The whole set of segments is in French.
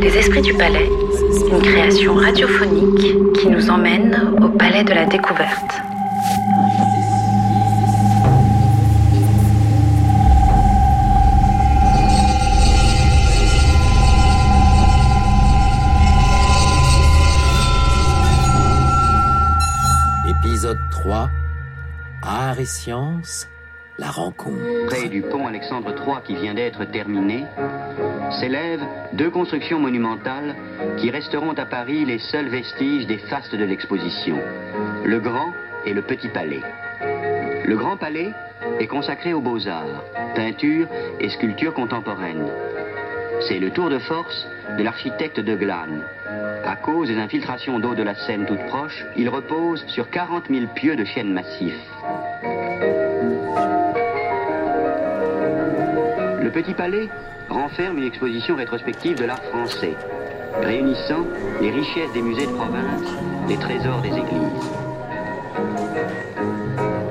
Les Esprits du Palais, une création radiophonique qui nous emmène au Palais de la Découverte. Épisode 3 Art et sciences, la rencontre. Près du pont Alexandre III qui vient d'être terminé, s'élèvent deux constructions monumentales qui resteront à Paris les seuls vestiges des fastes de l'exposition, le Grand et le Petit Palais. Le Grand Palais est consacré aux beaux-arts, peinture et sculpture contemporaine. C'est le tour de force de l'architecte de Glane. À cause des infiltrations d'eau de la Seine toute proche, il repose sur 40 000 pieux de chêne massif. Le Petit Palais renferme une exposition rétrospective de l'art français, réunissant les richesses des musées de province, les trésors des églises.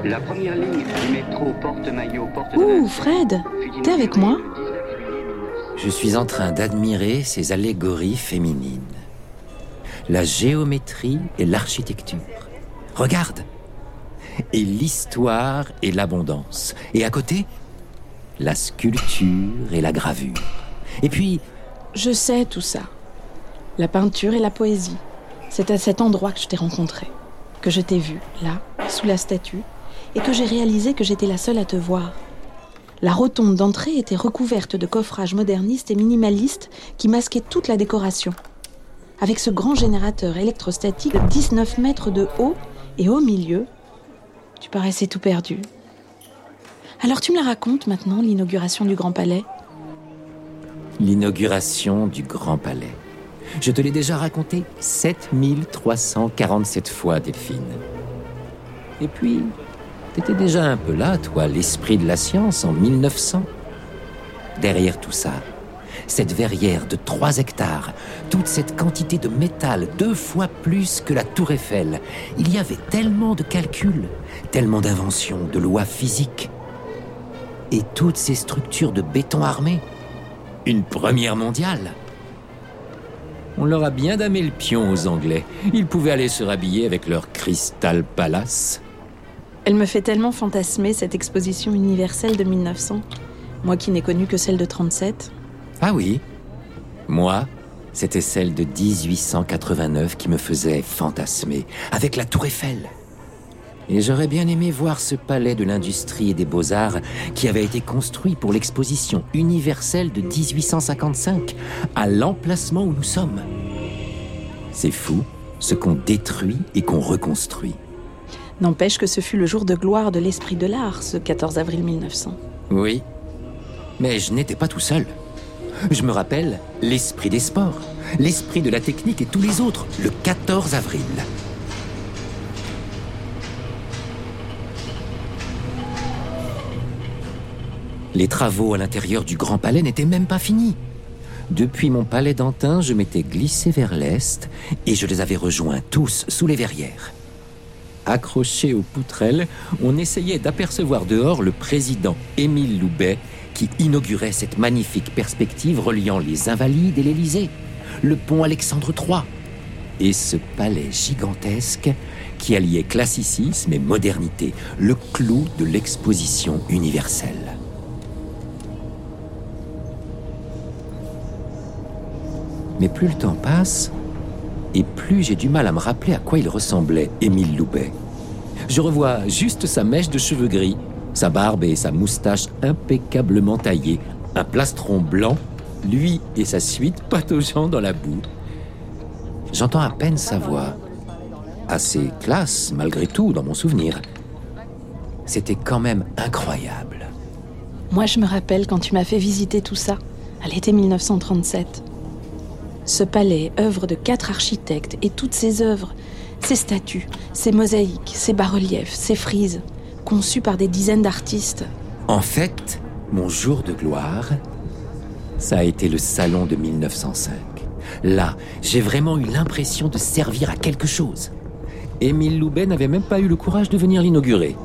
La première ligne du métro Porte-Maillot, porte de Ouh, Fred, t'es avec moi le 19 juillet 1900. Je suis en train d'admirer ces allégories féminines. La géométrie et l'architecture. Regarde Et l'histoire et l'abondance. Et à côté, la sculpture et la gravure. Et puis, Je sais tout ça. La peinture et la poésie. C'est à cet endroit que je t'ai rencontré, que je t'ai vu, là, sous la statue, et que j'ai réalisé que j'étais la seule à te voir. La rotonde d'entrée était recouverte de coffrages modernistes et minimalistes qui masquaient toute la décoration. Avec ce grand générateur électrostatique de 19 mètres de haut et au milieu, tu paraissais tout perdu. Alors tu me la racontes maintenant, l'inauguration du Grand Palais? L'inauguration du Grand Palais. Je te l'ai déjà raconté 7347 fois, Delphine. Et puis, t'étais déjà un peu là, toi, l'esprit de la science, en 1900. Derrière tout ça, cette verrière de 3 hectares, toute cette quantité de métal, deux fois plus que la tour Eiffel, il y avait tellement de calculs, tellement d'inventions, de lois physiques. Et toutes ces structures de béton armé, une première mondiale. On leur a bien damé le pion aux Anglais. Ils pouvaient aller se rhabiller avec leur Crystal Palace. Elle me fait tellement fantasmer cette exposition universelle de 1900. Moi qui n'ai connu que celle de 37. Ah oui Moi, c'était celle de 1889 qui me faisait fantasmer, avec la tour Eiffel. Et j'aurais bien aimé voir ce palais de l'industrie et des beaux-arts qui avait été construit pour l'exposition universelle de 1855, à l'emplacement où nous sommes. C'est fou ce qu'on détruit et qu'on reconstruit. N'empêche que ce fut le jour de gloire de l'esprit de l'art, ce 14 avril 1900. Oui, mais je n'étais pas tout seul. Je me rappelle l'esprit des sports, l'esprit de la technique et tous les autres, le 14 avril. Les travaux à l'intérieur du Grand Palais n'étaient même pas finis. Depuis mon palais d'Antin, je m'étais glissé vers l'est et je les avais rejoints tous sous les verrières. Accrochés aux poutrelles, on essayait d'apercevoir dehors le président Émile Loubet qui inaugurait cette magnifique perspective reliant les Invalides et l'Élysée, le pont Alexandre III, et ce palais gigantesque qui alliait classicisme et modernité, le clou de l'exposition universelle. Mais plus le temps passe, et plus j'ai du mal à me rappeler à quoi il ressemblait, Émile Loubet. Je revois juste sa mèche de cheveux gris, sa barbe et sa moustache impeccablement taillées, un plastron blanc, lui et sa suite pataugeant dans la boue. J'entends à peine sa voix, assez classe malgré tout dans mon souvenir. C'était quand même incroyable. Moi, je me rappelle quand tu m'as fait visiter tout ça, à l'été 1937. Ce palais, œuvre de quatre architectes, et toutes ces œuvres, ces statues, ces mosaïques, ces bas-reliefs, ces frises, conçues par des dizaines d'artistes. En fait, mon jour de gloire, ça a été le salon de 1905. Là, j'ai vraiment eu l'impression de servir à quelque chose. Émile Loubet n'avait même pas eu le courage de venir l'inaugurer.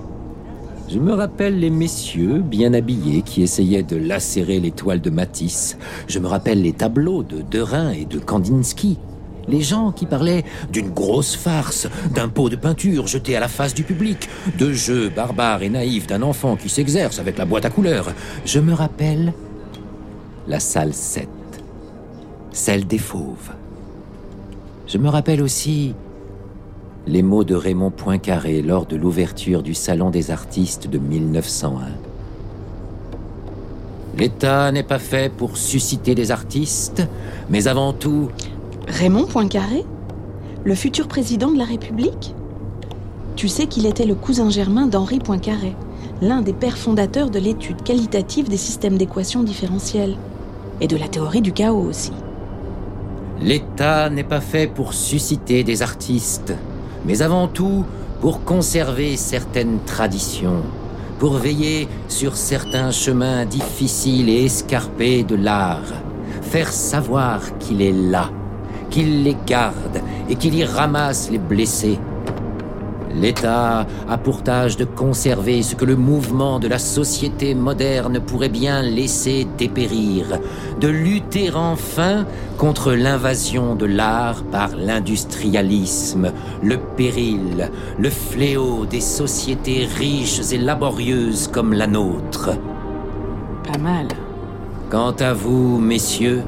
Je me rappelle les messieurs bien habillés qui essayaient de lacérer les toiles de Matisse. Je me rappelle les tableaux de Derain et de Kandinsky. Les gens qui parlaient d'une grosse farce, d'un pot de peinture jeté à la face du public, de jeux barbares et naïfs d'un enfant qui s'exerce avec la boîte à couleurs. Je me rappelle la salle 7, celle des fauves. Je me rappelle aussi les mots de Raymond Poincaré lors de l'ouverture du Salon des artistes de 1901. L'État n'est pas fait pour susciter des artistes, mais avant tout... Raymond Poincaré Le futur président de la République? Tu sais qu'il était le cousin germain d'Henri Poincaré, l'un des pères fondateurs de l'étude qualitative des systèmes d'équations différentielles, et de la théorie du chaos aussi. L'État n'est pas fait pour susciter des artistes, mais avant tout pour conserver certaines traditions, pour veiller sur certains chemins difficiles et escarpés de l'art, faire savoir qu'il est là, qu'il les garde et qu'il y ramasse les blessés. L'État a pour tâche de conserver ce que le mouvement de la société moderne pourrait bien laisser dépérir, de lutter enfin contre l'invasion de l'art par l'industrialisme, le péril, le fléau des sociétés riches et laborieuses comme la nôtre. Pas mal. Quant à vous, messieurs,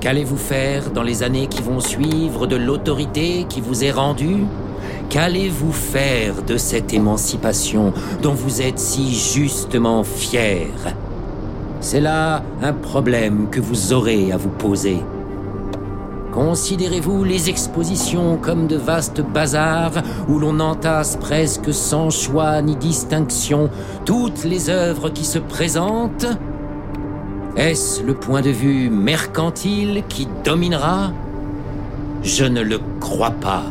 qu'allez-vous faire dans les années qui vont suivre de l'autorité qui vous est rendue? Qu'allez-vous faire de cette émancipation dont vous êtes si justement fiers C'est là un problème que vous aurez à vous poser. Considérez-vous les expositions comme de vastes bazars où l'on entasse presque sans choix ni distinction toutes les œuvres qui se présentent? Est-ce le point de vue mercantile qui dominera? Je ne le crois pas.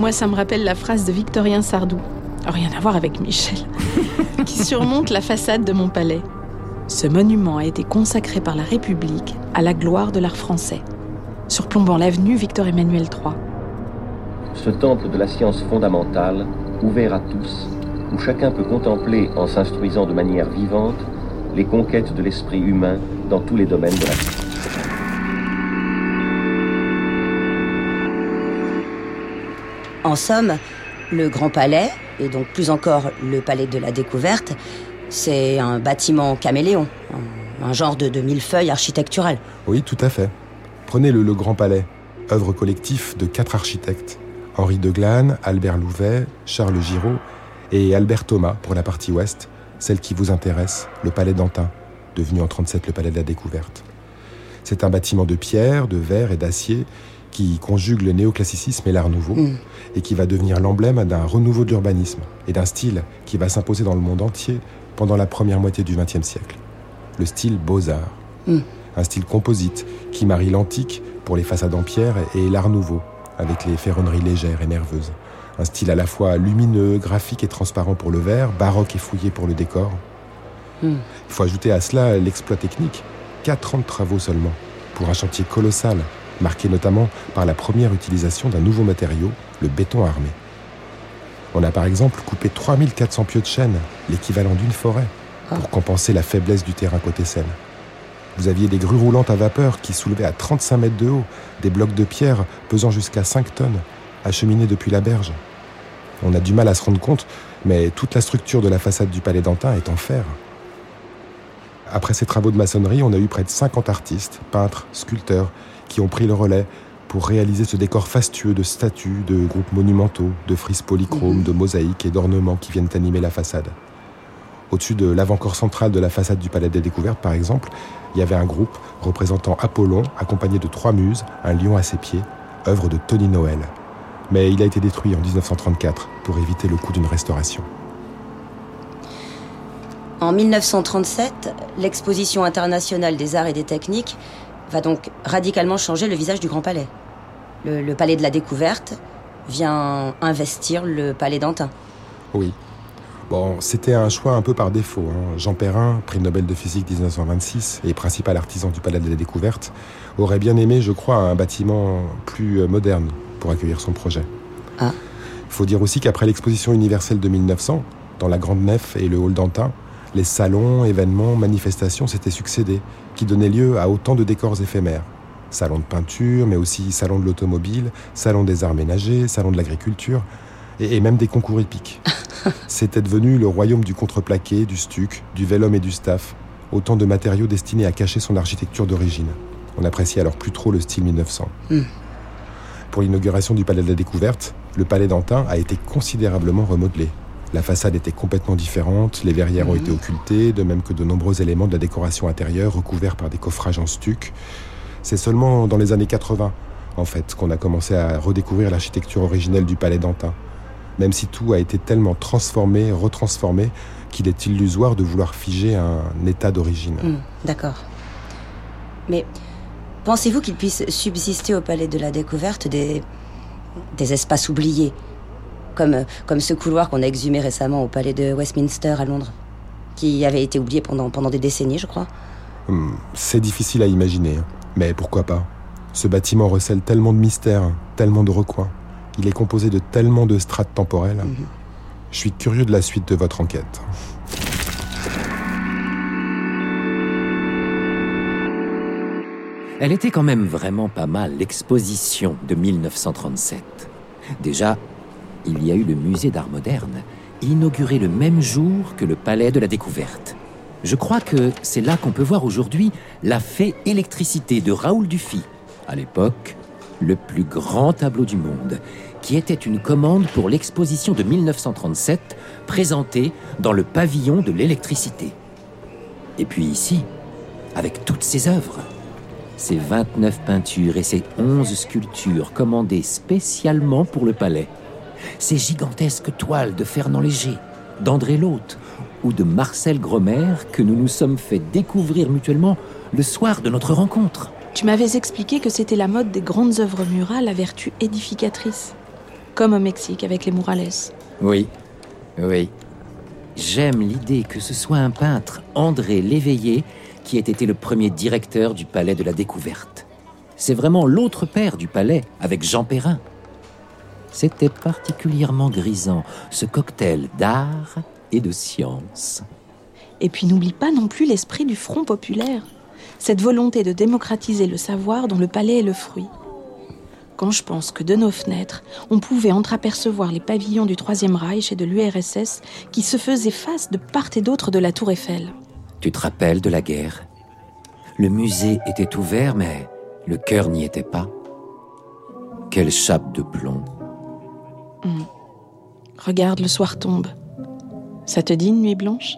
Moi, ça me rappelle la phrase de Victorien Sardou, rien à voir avec Michel, qui surmonte la façade de mon palais. Ce monument a été consacré par la République à la gloire de l'art français, surplombant l'avenue Victor-Emmanuel III. Ce temple de la science fondamentale, ouvert à tous, où chacun peut contempler, en s'instruisant de manière vivante, les conquêtes de l'esprit humain dans tous les domaines de la vie. En somme, le Grand Palais, et donc plus encore le Palais de la Découverte, c'est un bâtiment caméléon, un, genre de, de millefeuille. Oui, tout à fait. Prenez-le le Grand Palais, œuvre collective de quatre architectes. Henri de Glane, Albert Louvet, Charles Giraud et Albert Thomas pour la partie ouest, celle qui vous intéresse, le Palais d'Antin, devenu en 37 le Palais de la Découverte. C'est un bâtiment de pierre, de verre et d'acier qui conjugue le néoclassicisme et l'art nouveau, Mm. et qui va devenir l'emblème d'un renouveau de l'urbanisme et d'un style qui va s'imposer dans le monde entier pendant la première moitié du XXe siècle. Le style Beaux-Arts. Mm. Un style composite qui marie l'antique pour les façades en pierre et l'art nouveau avec les ferronneries légères et nerveuses. Un style à la fois lumineux, graphique et transparent pour le verre, baroque et fouillé pour le décor. Mm. Il faut ajouter à cela l'exploit technique. Quatre ans de travaux seulement, pour un chantier colossal, marqué notamment par la première utilisation d'un nouveau matériau, le béton armé. On a par exemple coupé 3400 pieux de chêne, l'équivalent d'une forêt, pour compenser la faiblesse du terrain côté Seine. Vous aviez des grues roulantes à vapeur qui soulevaient à 35 mètres de haut, des blocs de pierre pesant jusqu'à 5 tonnes, acheminés depuis la berge. On a du mal à se rendre compte, mais toute la structure de la façade du palais d'Antin est en fer. Après ces travaux de maçonnerie, on a eu près de 50 artistes, peintres, sculpteurs, qui ont pris le relais pour réaliser ce décor fastueux de statues, de groupes monumentaux, de frises polychromes, de mosaïques et d'ornements qui viennent animer la façade. Au-dessus de l'avant-corps central de la façade du Palais des Découvertes, par exemple, il y avait un groupe représentant Apollon, accompagné de trois muses, un lion à ses pieds, œuvre de Tony Noël. Mais il a été détruit en 1934 pour éviter le coût d'une restauration. En 1937, l'exposition internationale des arts et des techniques va donc radicalement changer le visage du Grand Palais. Le, le Palais de la Découverte vient investir le Palais d'Antin. Oui. Bon, c'était un choix un peu par défaut. hein. Jean Perrin, prix Nobel de physique 1926 et principal artisan du Palais de la Découverte, aurait bien aimé, je crois, un bâtiment plus euh, moderne pour accueillir son projet. Ah. Il faut dire aussi qu'après l'exposition universelle de 1900, Dans la grande nef et le hall d'Antin, les salons, événements, manifestations s'étaient succédés, qui donnaient lieu à autant de décors éphémères. Salon de peinture, mais aussi salon de l'automobile, salon des arts ménagers, salon de l'agriculture, et, et même des concours épiques. C'était devenu le royaume du contreplaqué, du stuc, du vélum et du staff, autant de matériaux destinés à cacher son architecture d'origine. On appréciait alors plus trop le style 1900. Hmm. Pour l'inauguration du Palais de la Découverte, le Palais d'Antin a été considérablement remodelé. La façade était complètement différente, les verrières ont été occultées, de même que de nombreux éléments de la décoration intérieure recouverts par des coffrages en stuc. C'est seulement dans les années 80, en fait, qu'on a commencé à redécouvrir l'architecture originelle du Palais d'Antin. Même si tout a été tellement transformé, retransformé, qu'il est illusoire de vouloir figer un état d'origine. Hmm, D'accord. Mais pensez-vous qu'il puisse subsister au Palais de la Découverte des, des espaces oubliés? Comme, comme ce couloir qu'on a exhumé récemment au Palais de Westminster à Londres, qui avait été oublié pendant, pendant des décennies, je crois. Hmm, C'est difficile à imaginer, mais pourquoi pas? Ce bâtiment recèle tellement de mystères, tellement de recoins. Il est composé de tellement de strates temporelles. Je suis curieux de la suite de votre enquête. Elle était quand même vraiment pas mal, l'exposition de 1937. Déjà, il y a eu le musée d'art moderne, inauguré le même jour que le palais de la découverte. Je crois que c'est là qu'on peut voir aujourd'hui la fée électricité de Raoul Dufy, à l'époque le plus grand tableau du monde, qui était une commande pour l'exposition de 1937 présentée dans le pavillon de l'électricité. Et puis ici, avec toutes ses œuvres, ses 29 peintures et ses 11 sculptures commandées spécialement pour le palais, ces gigantesques toiles de Fernand Léger, d'André Lhôte ou de Marcel Gromer que nous nous sommes fait découvrir mutuellement le soir de notre rencontre. Tu m'avais expliqué que c'était la mode des grandes œuvres murales à vertu édificatrice, comme au Mexique avec les murales. Oui, oui. J'aime l'idée que ce soit un peintre, André Léveillé, qui ait été le premier directeur du Palais de la Découverte. C'est vraiment l'autre père du palais, avec Jean Perrin. C'était particulièrement grisant, ce cocktail d'art et de science. Et puis n'oublie pas non plus l'esprit du Front populaire, cette volonté de démocratiser le savoir dont le palais est le fruit. Quand je pense que de nos fenêtres, on pouvait entreapercevoir les pavillons du Troisième Reich et de l'URSS qui se faisaient face de part et d'autre de la Tour Eiffel. Tu te rappelles de la guerre? Le musée était ouvert, mais le cœur n'y était pas. Quelle chape de plomb Regarde, le soir tombe. Ça te dit une nuit blanche?